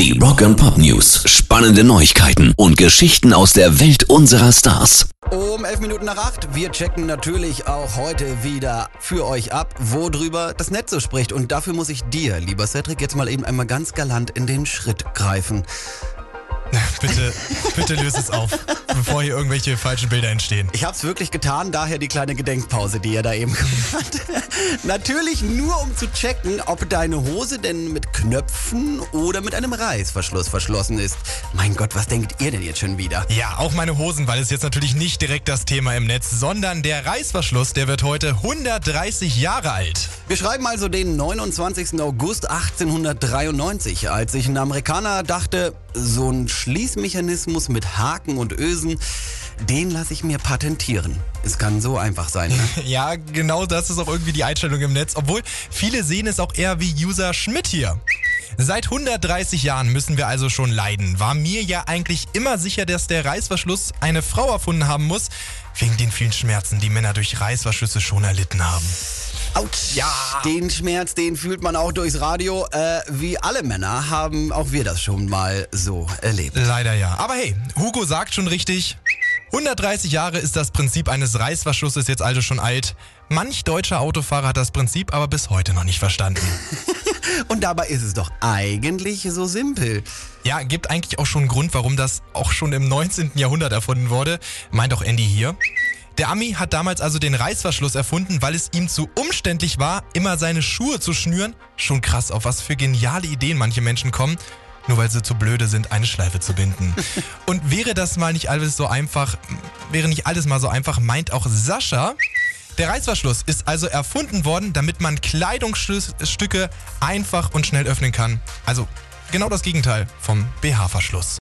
Die Rock and Pop News. Spannende Neuigkeiten und Geschichten aus der Welt unserer Stars. Um elf Minuten nach acht. Wir checken natürlich auch heute wieder für euch ab, worüber das Netz so spricht. Und dafür muss ich dir, lieber Cedric, jetzt mal eben einmal ganz galant in den Schritt greifen. Bitte, bitte löse es auf, bevor hier irgendwelche falschen Bilder entstehen. Ich hab's wirklich getan, daher die kleine Gedenkpause, die ihr da eben gemacht habt. Natürlich nur um zu checken, ob deine Hose denn mit Knöpfen oder mit einem Reißverschluss verschlossen ist. Mein Gott, was denkt ihr denn jetzt schon wieder? Ja, auch meine Hosen, weil es jetzt natürlich nicht direkt das Thema im Netz, sondern der Reißverschluss, der wird heute 130 Jahre alt. Wir schreiben also den 29. August 1893, als sich ein Amerikaner dachte, so ein Schließmechanismus mit Haken und Ösen, den lasse ich mir patentieren. Es kann so einfach sein. Ne? Ja, genau das ist auch irgendwie die Einstellung im Netz, obwohl viele sehen es auch eher wie User Schmidt hier. Seit 130 Jahren müssen wir also schon leiden. War mir ja eigentlich immer sicher, dass der Reißverschluss eine Frau erfunden haben muss, wegen den vielen Schmerzen, die Männer durch Reißverschlüsse schon erlitten haben. Autsch. Ja. Den Schmerz, den fühlt man auch durchs Radio. Äh, wie alle Männer haben auch wir das schon mal so erlebt. Leider ja. Aber hey, Hugo sagt schon richtig. 130 Jahre ist das Prinzip eines Reißverschlusses jetzt also schon alt. Manch deutscher Autofahrer hat das Prinzip aber bis heute noch nicht verstanden. Und dabei ist es doch eigentlich so simpel. Ja, gibt eigentlich auch schon einen Grund, warum das auch schon im 19. Jahrhundert erfunden wurde. Meint auch Andy hier. Der Ami hat damals also den Reißverschluss erfunden, weil es ihm zu umständlich war, immer seine Schuhe zu schnüren. Schon krass, auf was für geniale Ideen manche Menschen kommen, nur weil sie zu blöde sind, eine Schleife zu binden. Und wäre das mal nicht alles so einfach, wäre nicht alles mal so einfach, meint auch Sascha. Der Reißverschluss ist also erfunden worden, damit man Kleidungsstücke einfach und schnell öffnen kann. Also genau das Gegenteil vom BH-Verschluss.